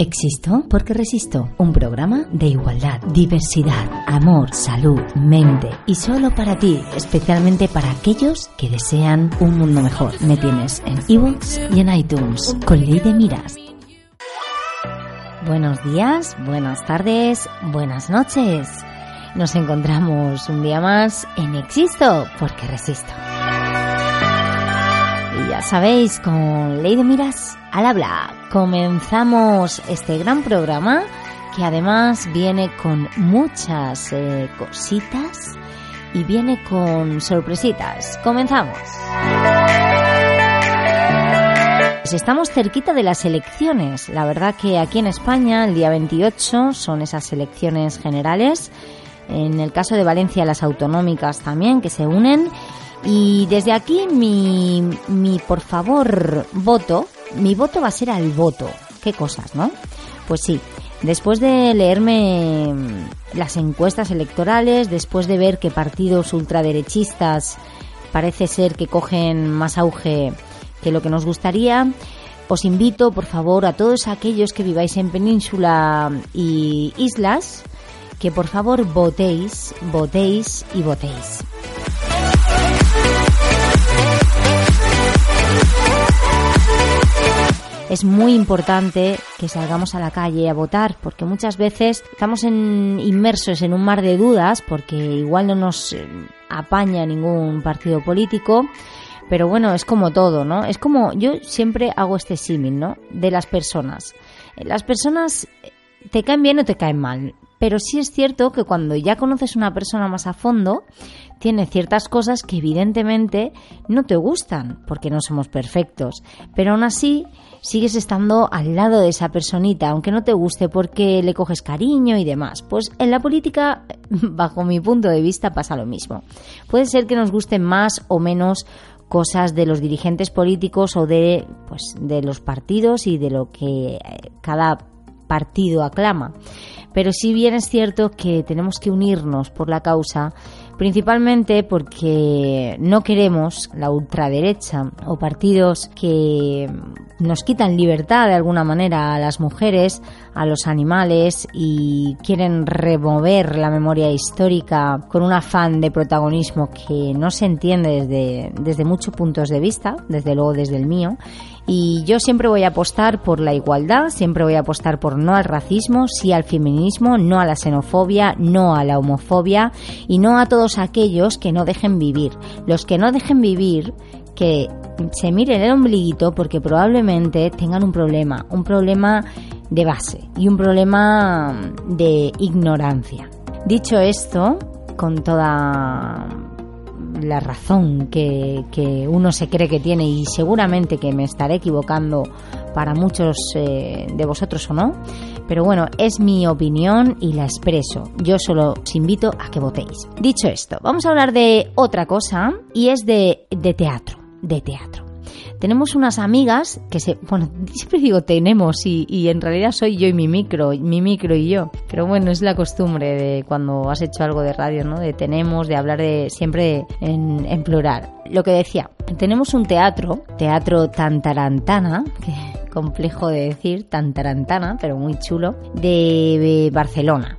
Existo porque resisto. Un programa de igualdad, diversidad, amor, salud, mente y solo para ti, especialmente para aquellos que desean un mundo mejor. Me tienes en ebooks y en iTunes con Ley de Miras. Buenos días, buenas tardes, buenas noches. Nos encontramos un día más en Existo porque resisto. Ya sabéis, con Ley de Miras al habla, comenzamos este gran programa que además viene con muchas eh, cositas y viene con sorpresitas. Comenzamos. Pues estamos cerquita de las elecciones. La verdad que aquí en España el día 28 son esas elecciones generales. En el caso de Valencia las autonómicas también que se unen. Y desde aquí mi, mi por favor voto, mi voto va a ser al voto. Qué cosas, ¿no? Pues sí, después de leerme las encuestas electorales, después de ver que partidos ultraderechistas parece ser que cogen más auge que lo que nos gustaría, os invito, por favor, a todos aquellos que viváis en península y islas, que por favor votéis, votéis y votéis. Es muy importante que salgamos a la calle a votar, porque muchas veces estamos inmersos en un mar de dudas, porque igual no nos eh, apaña ningún partido político pero bueno, es como todo, ¿no? Es como yo siempre hago este símil, ¿no? De las personas. Las personas te caen bien o te caen mal. Pero sí es cierto que cuando ya conoces una persona más a fondo, tiene ciertas cosas que evidentemente no te gustan, porque no somos perfectos. Pero aún así, sigues estando al lado de esa personita, aunque no te guste porque le coges cariño y demás. Pues en la política, bajo mi punto de vista, pasa lo mismo. Puede ser que nos gusten más o menos cosas de los dirigentes políticos o de, pues, de los partidos y de lo que eh, cada partido aclama. Pero sí bien es cierto que tenemos que unirnos por la causa principalmente porque no queremos la ultraderecha o partidos que nos quitan libertad de alguna manera a las mujeres, a los animales y quieren remover la memoria histórica con un afán de protagonismo que no se entiende desde, desde muchos puntos de vista, desde luego desde el mío, y yo siempre voy a apostar por la igualdad, siempre voy a apostar por no al racismo, sí al feminismo, no a la xenofobia, no a la homofobia y no a todos aquellos que no dejen vivir. Los que no dejen vivir, que se miren el ombliguito porque probablemente tengan un problema, un problema de base y un problema de ignorancia. Dicho esto, con toda la razón que, uno se cree que tiene y seguramente que me estaré equivocando para muchos eh, de vosotros o no, pero bueno, es mi opinión y la expreso. Yo solo os invito a que votéis. Dicho esto, vamos a hablar de otra cosa y es de, de teatro, de teatro tenemos unas amigas que se, bueno, siempre digo tenemos y, en realidad soy yo y mi micro, mi micro y yo. Pero bueno, es la costumbre de cuando has hecho algo de radio, ¿no? De tenemos, de hablar de siempre en, en plural. Lo que decía, tenemos un teatro, teatro Tantarantana, que complejo de decir, Tantarantana, pero muy chulo, de Barcelona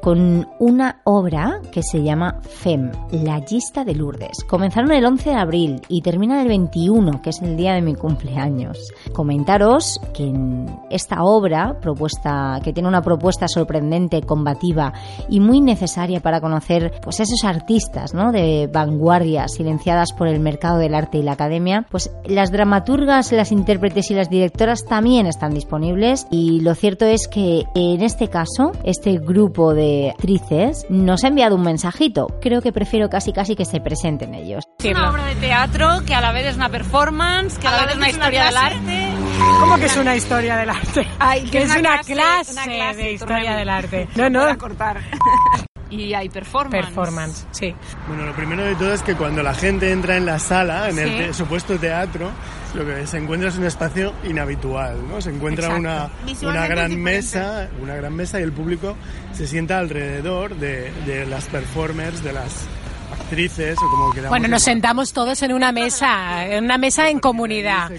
con una obra que se llama FEM, La Lista de Lourdes. Comenzaron el 11 de abril y terminan el 21, que es el día de mi cumpleaños. Comentaros que en esta obra, propuesta, que tiene una propuesta sorprendente, combativa y muy necesaria para conocer pues esos artistas ¿no? de vanguardia silenciadas por el mercado del arte y la academia, pues las dramaturgas, las intérpretes y las directoras también están disponibles y lo cierto es que en este caso, este grupo de actrices nos ha enviado un mensajito. Creo que prefiero casi casi que se presenten ellos. Es una obra de teatro que a la vez es una performance, que a, la vez es una historia del arte. ¿Cómo que es una historia del arte? que, es, una, clase, de historia del arte. No, no. cortar. y hay performance. Performance, sí. Bueno, lo primero de todo es que cuando la gente entra en la sala, en el supuesto teatro, lo que se encuentra es un espacio inhabitual, ¿no? Se encuentra una, una gran mesa, una gran mesa y el público se sienta alrededor de, de las performers, de las actrices o como queramos. Bueno, nos sentamos todos en una mesa, en una mesa en comunidad.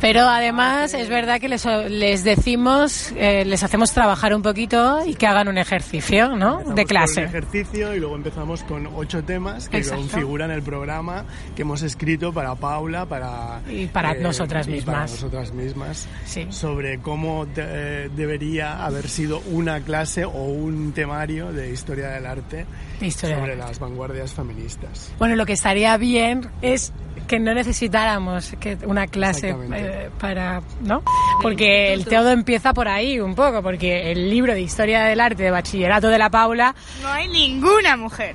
Pero además es verdad que les, les decimos, eh, les hacemos trabajar un poquito y que hagan un ejercicio, ¿no? de clase. un ejercicio y luego empezamos con ocho temas que configuran el programa que hemos escrito para Paula, para y para eh, nosotras mismas, para nosotras mismas, sobre cómo debería haber sido una clase o un temario de historia del arte sobre las vanguardias feministas. Bueno, lo que estaría bien es que no necesitáramos que una clase eh, para, ¿no? Porque el todo empieza por ahí un poco, porque el libro de historia del arte de bachillerato de la Paula no hay ninguna mujer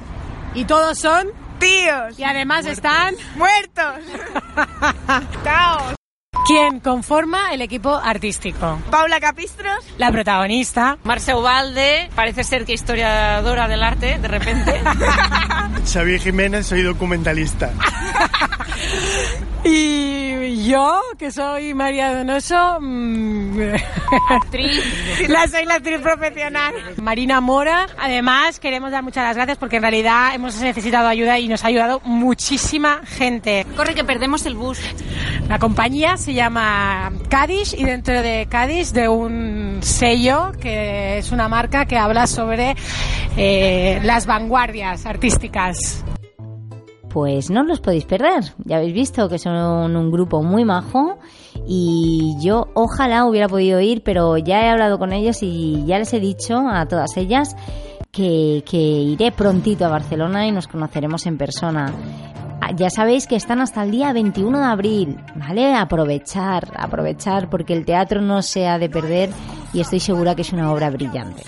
y todos son tíos y además están muertos. Caos. ¿Quién conforma el equipo artístico? Paula Capistros. La protagonista. Marce Ubalde. Parece ser que historiadora del arte, de repente. Xavier Jiménez, soy documentalista. Y yo, que soy María Donoso, mm, actriz. la soy la actriz profesional. Marina Mora. Además, queremos dar muchas las gracias porque en realidad hemos necesitado ayuda y nos ha ayudado muchísima gente. Corre que perdemos el bus. La compañía se llama Cádiz y dentro de Cádiz de un sello que es una marca que habla sobre eh, las vanguardias artísticas pues no los podéis perder. Ya habéis visto que son un grupo muy majo y yo ojalá hubiera podido ir, pero ya he hablado con ellos y ya les he dicho a todas ellas que, que iré prontito a Barcelona y nos conoceremos en persona. Ah, ya sabéis que están hasta el día 21 de abril, ¿vale? Aprovechar, aprovechar porque el teatro no se ha de perder y estoy segura que es una obra brillante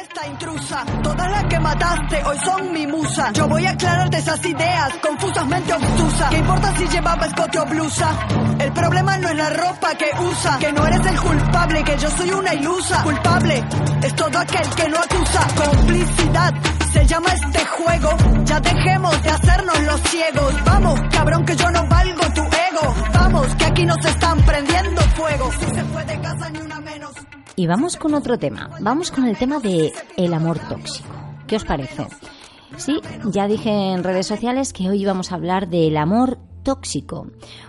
esta intrusa. Todas las que mataste hoy son mi musa. Yo voy a aclararte esas ideas confusamente obtusas. ¿Qué importa si llevaba escote o blusa? El problema no es la ropa que usa. Que no eres el culpable, que yo soy una ilusa. Culpable es todo aquel que no acusa. Complicidad se llama este juego. Ya dejemos de hacernos los ciegos. Vamos, cabrón, que yo no valgo tu ego. Vamos, que aquí nos están prendiendo fuego. Si se fue de casa ni una menos. Y vamos con otro tema. Vamos con el tema de el amor tóxico. ¿Qué os parece? Sí, ya dije en redes sociales que hoy vamos a hablar del amor tóxico.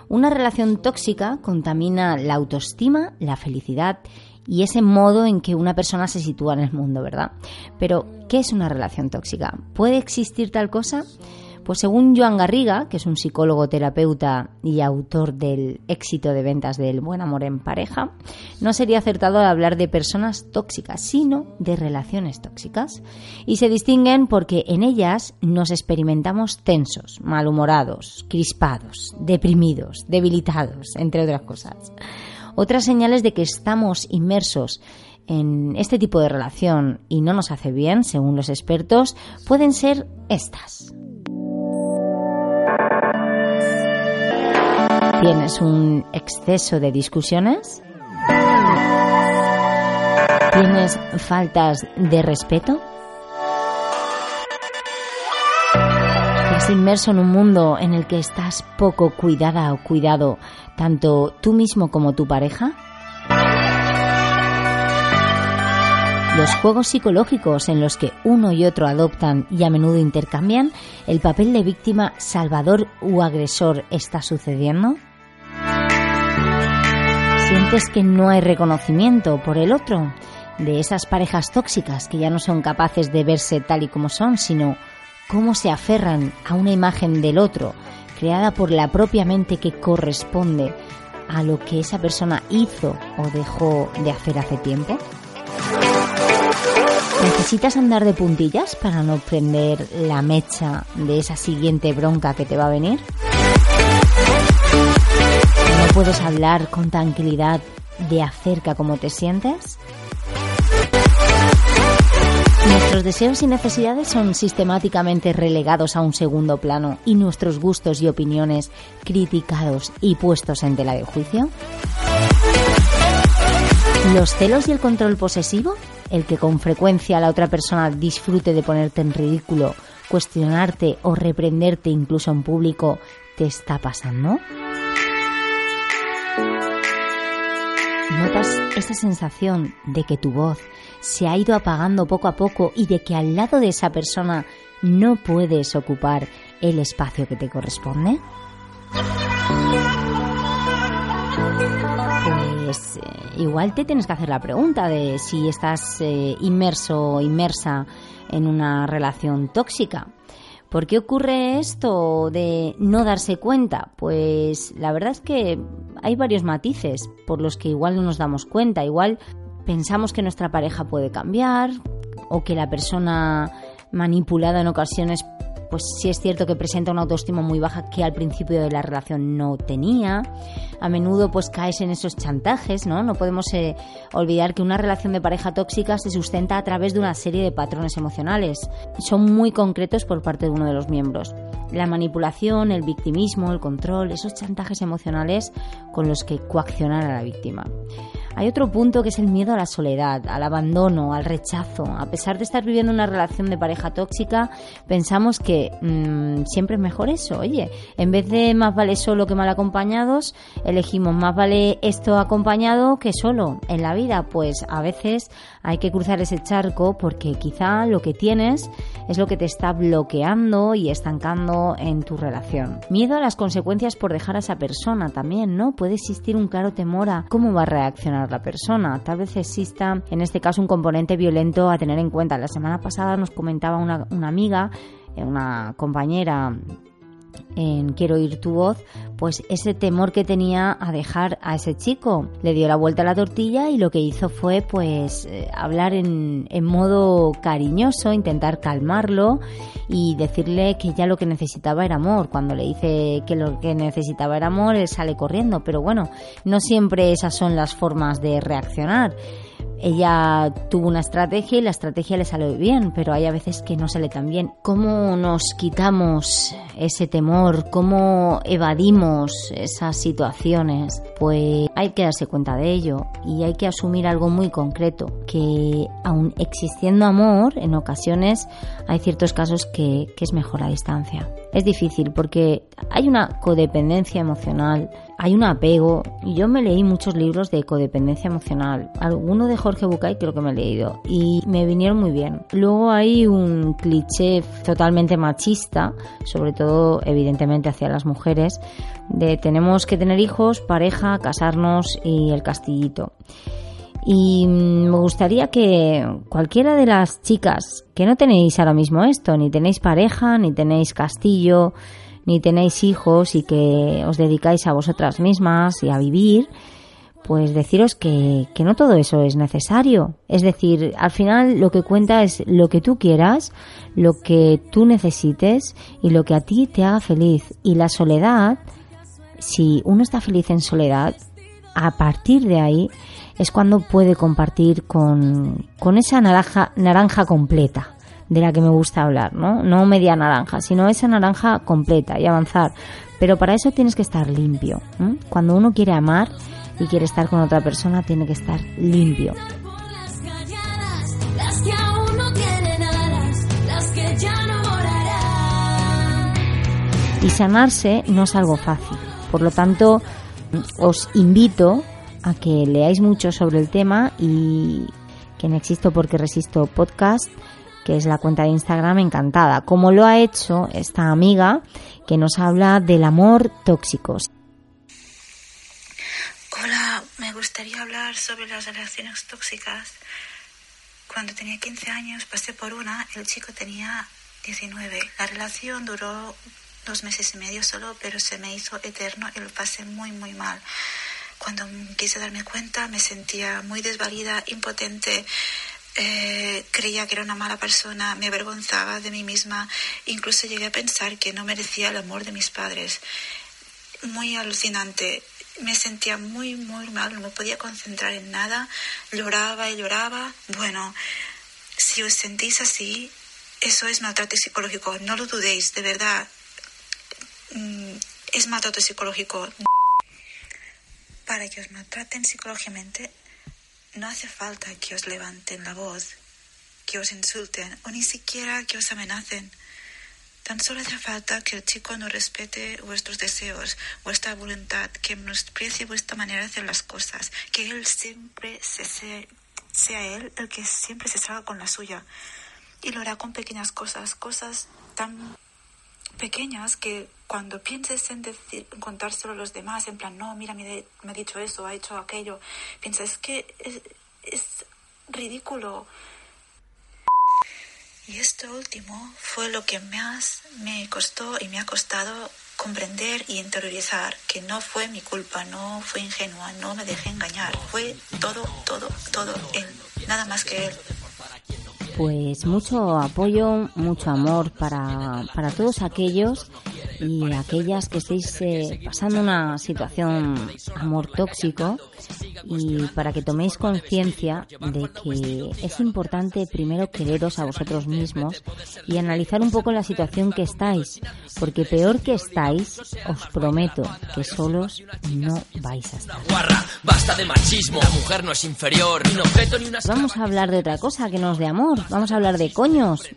Una relación tóxica contamina la autoestima, la felicidad y ese modo en que una persona se sitúa en el mundo, ¿verdad? Pero, ¿qué es una relación tóxica? ¿Puede existir tal cosa? Pues según Joan Garriga, que es un psicólogo terapeuta y autor del éxito de ventas del buen amor en pareja, no sería acertado hablar de personas tóxicas, sino de relaciones tóxicas. Y se distinguen porque en ellas nos experimentamos tensos, malhumorados, crispados, deprimidos, debilitados, entre otras cosas. Otras señales de que estamos inmersos en este tipo de relación y no nos hace bien, según los expertos, pueden ser estas. ¿Tienes un exceso de discusiones? ¿Tienes faltas de respeto? ¿Estás inmerso en un mundo en el que estás poco cuidada o cuidado, tanto tú mismo como tu pareja? Los juegos psicológicos en los que uno y otro adoptan y a menudo intercambian, ¿el papel de víctima, salvador u agresor está sucediendo? ¿Sientes que no hay reconocimiento por el otro? De esas parejas tóxicas que ya no son capaces de verse tal y como son, sino cómo se aferran a una imagen del otro, creada por la propia mente que corresponde a lo que esa persona hizo o dejó de hacer hace tiempo? ¿Necesitas andar de puntillas para no prender la mecha de esa siguiente bronca que te va a venir? ¿No puedes hablar con tranquilidad de acerca cómo te sientes? Nuestros deseos y necesidades son sistemáticamente relegados a un segundo plano y nuestros gustos y opiniones criticados y puestos en tela de juicio. ¿Los celos y el control posesivo? El que con frecuencia la otra persona disfrute de ponerte en ridículo, cuestionarte o reprenderte incluso en público, ¿te está pasando? ¿Notas esa sensación de que tu voz se ha ido apagando poco a poco y de que al lado de esa persona no puedes ocupar el espacio que te corresponde? Pues eh, igual te tienes que hacer la pregunta de si estás eh, inmerso o inmersa en una relación tóxica. ¿Por qué ocurre esto de no darse cuenta? Pues la verdad es que hay varios matices por los que igual no nos damos cuenta. Igual pensamos que nuestra pareja puede cambiar o que la persona manipulada en ocasiones pues sí es cierto que presenta una autoestima muy baja que al principio de la relación no tenía. A menudo pues caes en esos chantajes, ¿no? No podemos eh, olvidar que una relación de pareja tóxica se sustenta a través de una serie de patrones emocionales. Son muy concretos por parte de uno de los miembros. La manipulación, el victimismo, el control, esos chantajes emocionales con los que coaccionar a la víctima. Hay otro punto que es el miedo a la soledad, al abandono, al rechazo. A pesar de estar viviendo una relación de pareja tóxica, pensamos que mm, siempre es mejor eso. Oye, en vez de más vale solo que mal acompañados, elegimos más vale esto acompañado que solo. En la vida, pues a veces hay que cruzar ese charco porque quizá lo que tienes es lo que te está bloqueando y estancando en tu relación. Miedo a las consecuencias por dejar a esa persona también, ¿no? Puede existir un claro temor a cómo va a reaccionar la persona. Tal vez exista, en este caso, un componente violento a tener en cuenta. La semana pasada nos comentaba una, una amiga, eh, una compañera en Quiero oír tu voz, pues ese temor que tenía a dejar a ese chico. Le dio la vuelta a la tortilla y lo que hizo fue pues eh, hablar en, en modo cariñoso, intentar calmarlo y decirle que ya lo que necesitaba era amor. Cuando le dice que lo que necesitaba era amor, él sale corriendo. Pero bueno, no siempre esas son las formas de reaccionar ella tuvo una estrategia y la estrategia le salió bien, pero hay a veces que no sale tan bien. ¿Cómo nos quitamos ese temor? ¿Cómo evadimos esas situaciones? Pues hay que darse cuenta de ello y hay que asumir algo muy concreto, que aun existiendo amor, en ocasiones hay ciertos casos que, que es mejor a distancia. Es difícil porque hay una codependencia emocional, hay un apego. Yo me leí muchos libros de codependencia emocional. Alguno de Jorge Bucay creo que me he leído y me vinieron muy bien. Luego hay un cliché totalmente machista, sobre todo evidentemente hacia las mujeres, de tenemos que tener hijos, pareja, casarnos y el castillito. Y me gustaría que cualquiera de las chicas que no tenéis ahora mismo esto, ni tenéis pareja, ni tenéis castillo, ni tenéis hijos y que os dedicáis a vosotras mismas y a vivir, pues deciros que, que, no todo eso es necesario. Es decir, al final lo que cuenta es lo que tú quieras, lo que tú necesites y lo que a ti te haga feliz. Y la soledad, si uno está feliz en soledad, a partir de ahí es cuando puede compartir con, con esa naranja, naranja completa de la que me gusta hablar, ¿no? No media naranja, sino esa naranja completa y avanzar. Pero para eso tienes que estar limpio. Cuando uno quiere amar y quiere estar con otra persona, tiene que estar limpio. Y sanarse no es algo fácil. Por lo tanto, os invito a que leáis mucho sobre el tema y que no existo porque resisto podcast que es la cuenta de Instagram encantada, como lo ha hecho esta amiga que nos habla del amor tóxico. Hola, me gustaría hablar sobre las relaciones tóxicas. Cuando tenía 15 años pasé por una, el chico tenía 19. La relación duró dos meses y medio solo, pero se me hizo eterno y lo pasé muy, muy mal. Cuando quise darme cuenta me sentía muy desvalida, impotente, eh, creía que era una mala persona, me avergonzaba de mí misma, incluso llegué a pensar que no merecía el amor de mis padres. Muy alucinante. Me sentía muy, muy mal, no me podía concentrar en nada, lloraba y lloraba. Bueno, si os sentís así, eso es maltrato psicológico, no lo dudéis, de verdad. Mm, es maltrato psicológico. Para que os maltraten psicológicamente no hace falta que os levanten la voz, que os insulten o ni siquiera que os amenacen. Tan solo hace falta que el chico no respete vuestros deseos, vuestra voluntad, que menosprecie vuestra manera de hacer las cosas, que él siempre se, sea él el que siempre se salga con la suya. Y lo hará con pequeñas cosas, cosas tan pequeñas que cuando pienses en decir, contárselo a los demás, en plan, no, mira, me, ha dicho eso, ha hecho aquello, piensas que es, es ridículo. Y esto último fue lo que más me costó y me ha costado comprender y interiorizar que no fue mi culpa, no fue ingenua, no me dejé engañar, fue todo, todo, todo nada más que él. Pues mucho apoyo, mucho amor para, para todos aquellos y aquellas que estéis eh, pasando una situación amor tóxico y para que toméis conciencia de que es importante primero quereros a vosotros mismos y analizar un poco la situación que estáis, porque peor que estáis, os prometo que solos no vais a estar. Vamos a hablar de otra cosa que no es de amor, vamos a hablar de coños.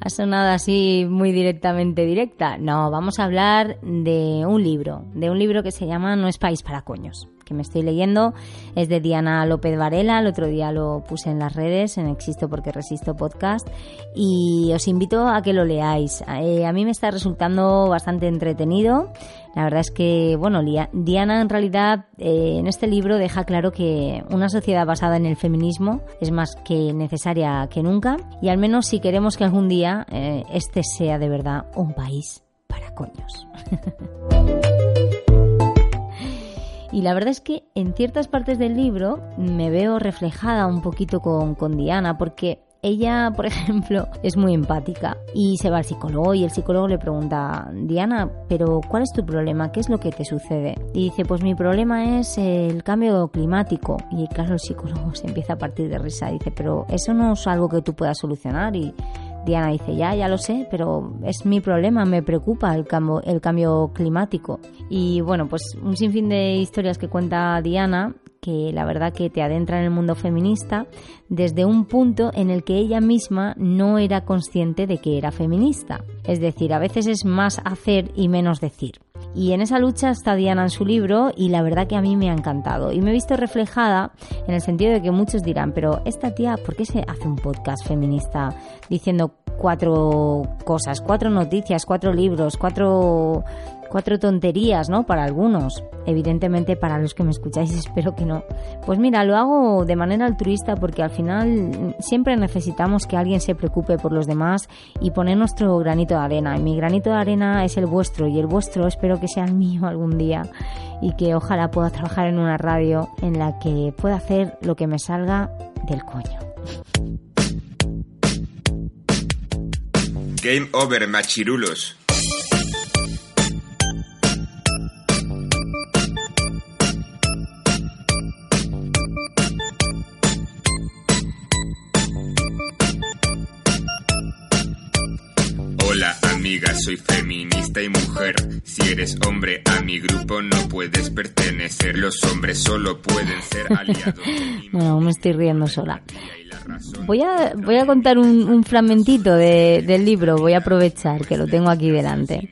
ha sonado así muy directamente directa. No, vamos a hablar de un libro, de un libro que se llama No es país para coños que me estoy leyendo es de Diana López Varela. El otro día lo puse en las redes, en Existo porque Resisto Podcast. Y os invito a que lo leáis. Eh, a mí me está resultando bastante entretenido. La verdad es que, bueno, Diana en realidad eh, en este libro deja claro que una sociedad basada en el feminismo es más que necesaria que nunca. Y al menos si queremos que algún día eh, este sea de verdad un país para coños. Y la verdad es que en ciertas partes del libro me veo reflejada un poquito con, con Diana, porque ella, por ejemplo, es muy empática y se va al psicólogo y el psicólogo le pregunta, Diana, pero ¿cuál es tu problema? ¿Qué es lo que te sucede? Y dice, pues mi problema es el cambio climático. Y claro, el psicólogo se empieza a partir de risa. Dice, pero eso no es algo que tú puedas solucionar. Diana dice, ya, ya lo sé, pero es mi problema, me preocupa el cambio, el cambio climático. Y bueno, pues un sinfín de historias que cuenta Diana que la verdad que te adentra en el mundo feminista desde un punto en el que ella misma no era consciente de que era feminista. Es decir, a veces es más hacer y menos decir. Y en esa lucha está Diana en su libro y la verdad que a mí me ha encantado. Y me he visto reflejada en el sentido de que muchos dirán, pero esta tía, ¿por qué se hace un podcast feminista diciendo cuatro cosas, cuatro noticias, cuatro libros, cuatro cuatro tonterías, ¿no? Para algunos. Evidentemente para los que me escucháis espero que no. Pues mira, lo hago de manera altruista porque al final siempre necesitamos que alguien se preocupe por los demás y poner nuestro granito de arena. Y mi granito de arena es el vuestro y el vuestro espero que sea el mío algún día y que ojalá pueda trabajar en una radio en la que pueda hacer lo que me salga del coño. Game over, machirulos. Soy feminista y mujer. Si eres hombre a mi grupo no puedes pertenecer. Los hombres solo pueden ser aliados. bueno, me estoy riendo sola. Voy a, voy a contar un, fragmentito del libro, voy a aprovechar que lo tengo aquí delante.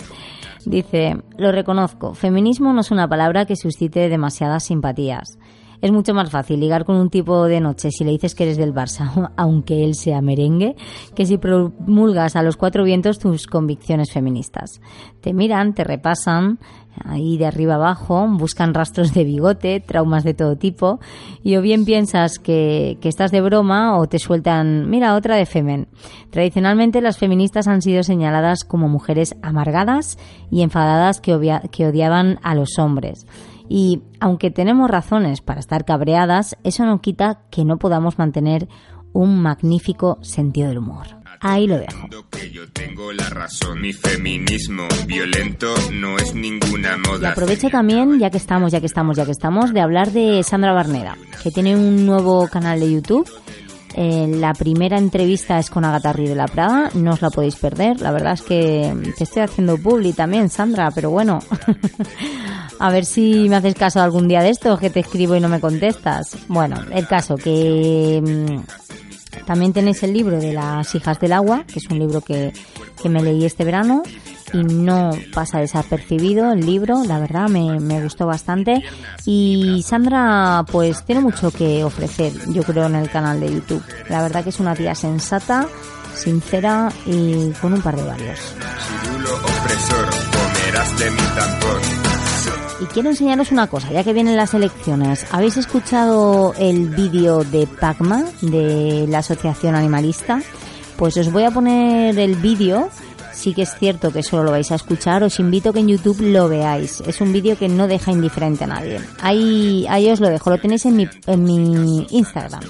Dice, lo reconozco, feminismo no es una palabra que suscite demasiadas simpatías es mucho más fácil ligar con un tipo de noche si le dices que eres del Barça, aunque él sea merengue, que si promulgas a los cuatro vientos tus convicciones feministas. Te miran, te repasan, ahí de arriba abajo, buscan rastros de bigote, traumas de todo tipo, y o bien piensas que, estás de broma o te sueltan, mira, otra de Femen. Tradicionalmente las feministas han sido señaladas como mujeres amargadas y enfadadas que odiaban a los hombres. Y aunque tenemos razones para estar cabreadas, eso no quita que no podamos mantener un magnífico sentido del humor. Ahí lo dejo. Mi feminismo violento no es ninguna moda. Y aprovecho también, ya que estamos, ya que estamos, ya que estamos, de hablar de Sandra Barneda, que tiene un nuevo canal de YouTube. Eh, la primera entrevista es con Agatha de la Prada, no os la podéis perder. La verdad es que te estoy haciendo publi también, Sandra, pero bueno, A ver si me haces caso algún día de esto, que te escribo y no me contestas. Bueno, el caso que mm, También tenéis el libro de las hijas del agua, que es un libro que, que me leí este verano y no pasa desapercibido el libro, la verdad me, me, gustó bastante y Sandra pues tiene mucho que ofrecer yo creo en el canal de YouTube, la verdad que es una tía sensata, sincera y con un par de varios. Y quiero enseñaros una cosa, ya que vienen las elecciones. ¿Habéis escuchado el vídeo de PACMA, de la Asociación Animalista? Pues os voy a poner el vídeo. Sí que es cierto que solo lo vais a escuchar. Os invito a que en YouTube lo veáis. Es un vídeo que no deja indiferente a nadie. Ahí, ahí os lo dejo. Lo tenéis en mi, en mi Instagram.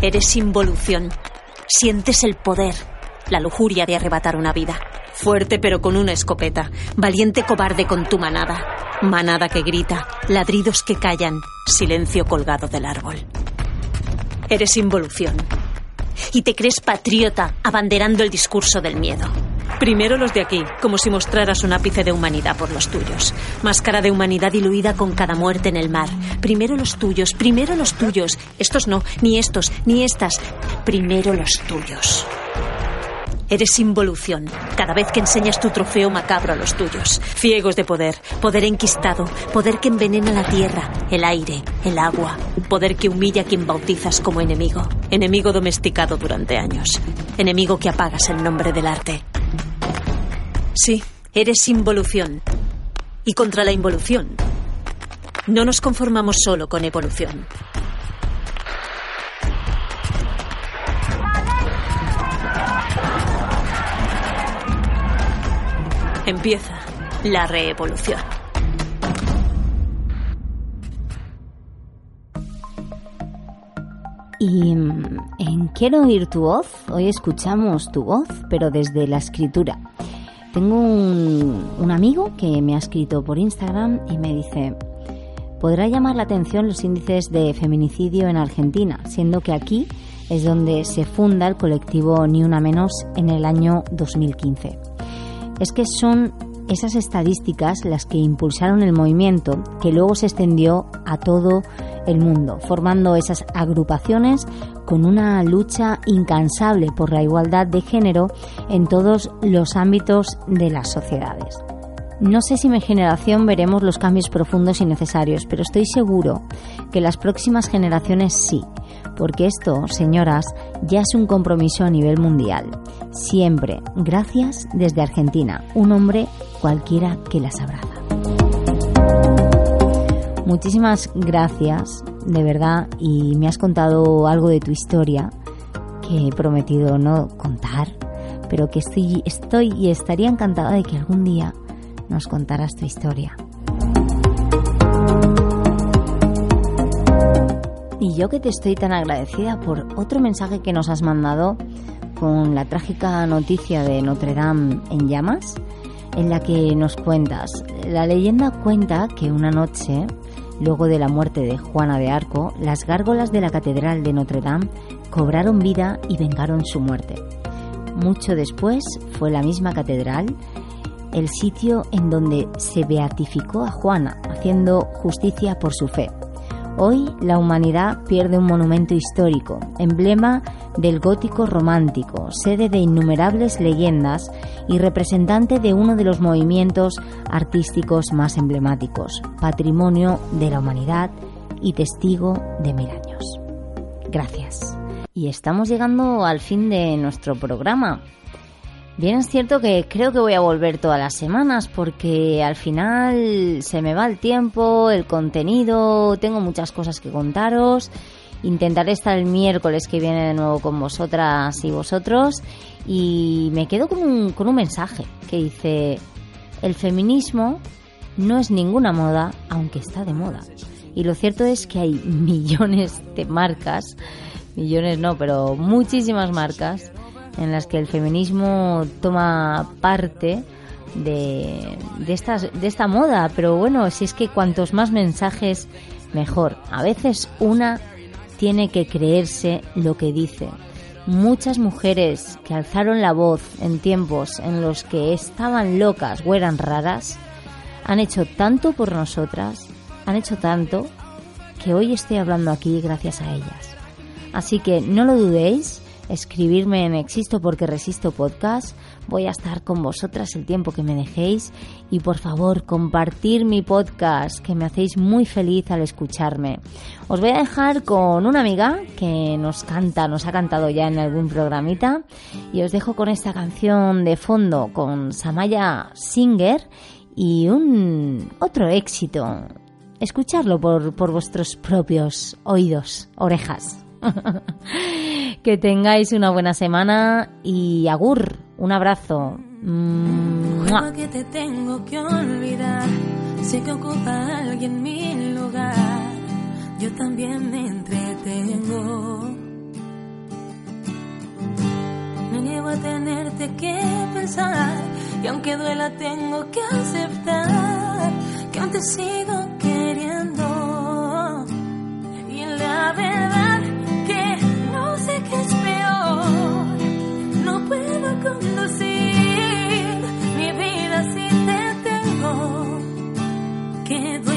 Eres involución. Sientes el poder, la lujuria de arrebatar una vida. Fuerte pero con una escopeta. Valiente cobarde con tu manada. Manada que grita. Ladridos que callan. Silencio colgado del árbol. Eres involución. Y te crees patriota abanderando el discurso del miedo. Primero los de aquí, como si mostraras un ápice de humanidad por los tuyos. Máscara de humanidad diluida con cada muerte en el mar. Primero los tuyos, primero los tuyos. Estos no, ni estos, ni estas. Primero los tuyos. Eres involución cada vez que enseñas tu trofeo macabro a los tuyos. Ciegos de poder, poder enquistado, poder que envenena la tierra, el aire, el agua, poder que humilla a quien bautizas como enemigo. Enemigo domesticado durante años. Enemigo que apagas en nombre del arte. Sí, eres involución. Y contra la involución, no nos conformamos solo con evolución. Empieza la reevolución. Y mm, en Quiero oír tu voz, hoy escuchamos tu voz, pero desde la escritura. Tengo un, un, amigo que me ha escrito por Instagram y me dice, podrá llamar la atención los índices de feminicidio en Argentina, siendo que aquí es donde se funda el colectivo Ni Una Menos en el año 2015 es que son esas estadísticas las que impulsaron el movimiento que luego se extendió a todo el mundo, formando esas agrupaciones con una lucha incansable por la igualdad de género en todos los ámbitos de las sociedades. No sé si mi generación veremos los cambios profundos y necesarios, pero estoy seguro que las próximas generaciones sí, porque esto, señoras, ya es un compromiso a nivel mundial. Siempre, gracias desde Argentina, un hombre cualquiera que las abraza. Muchísimas gracias, de verdad, y me has contado algo de tu historia que he prometido no contar, pero que estoy, estoy y estaría encantada de que algún día nos contarás tu historia. Y yo que te estoy tan agradecida por otro mensaje que nos has mandado con la trágica noticia de Notre Dame en llamas, en la que nos cuentas, la leyenda cuenta que una noche, luego de la muerte de Juana de Arco, las gárgolas de la Catedral de Notre Dame cobraron vida y vengaron su muerte. Mucho después fue la misma catedral el sitio en donde se beatificó a Juana, haciendo justicia por su fe. Hoy la humanidad pierde un monumento histórico, emblema del gótico romántico, sede de innumerables leyendas y representante de uno de los movimientos artísticos más emblemáticos, patrimonio de la humanidad y testigo de mil años. Gracias. Y estamos llegando al fin de nuestro programa. Bien es cierto que creo que voy a volver todas las semanas porque al final se me va el tiempo, el contenido, tengo muchas cosas que contaros. Intentaré estar el miércoles que viene de nuevo con vosotras y vosotros y me quedo con un, con un mensaje que dice, el feminismo no es ninguna moda, aunque está de moda. Y lo cierto es que hay millones de marcas, millones no, pero muchísimas marcas en las que el feminismo toma parte de, estas, de esta moda. Pero bueno, si es que cuantos más mensajes, mejor. A veces una tiene que creerse lo que dice. Muchas mujeres que alzaron la voz en tiempos en los que estaban locas o eran raras, han hecho tanto por nosotras, han hecho tanto que hoy estoy hablando aquí gracias a ellas. Así que no lo dudéis, escribirme en Existo porque Resisto Podcast. Voy a estar con vosotras el tiempo que me dejéis y por favor compartir mi podcast que me hacéis muy feliz al escucharme. Os voy a dejar con una amiga que nos canta, nos ha cantado ya en algún programita y os dejo con esta canción de fondo con Samaya Singer y un otro éxito. Escucharlo por, por vuestros propios oídos, orejas. que tengáis una buena semana y agur, un abrazo. Juego que te tengo que olvidar, sé que ocupa alguien mi lugar, yo también me entretengo. Me llevo a tenerte que pensar, y aunque duela tengo que aceptar que aún te sigo queriendo. Y la verdad que duele.